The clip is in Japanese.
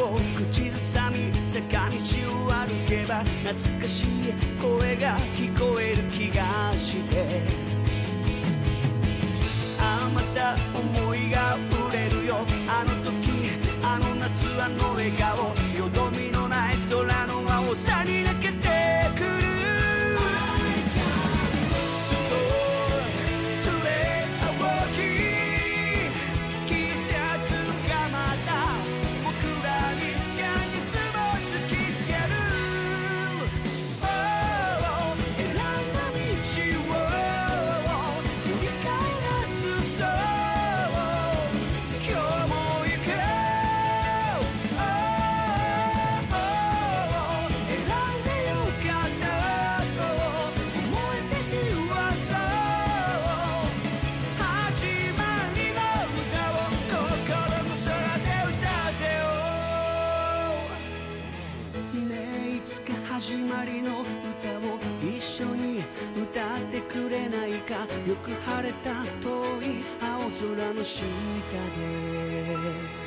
を口ずさみ坂道を歩けば懐かしい声が聞こえる気がして。あまた思いが触れるよ。あの時あの夏あの笑顔。よどみのない空の青さに泣けてねえいつか始まりの歌を一緒に歌ってくれないか。よく晴れた遠い青空の下で。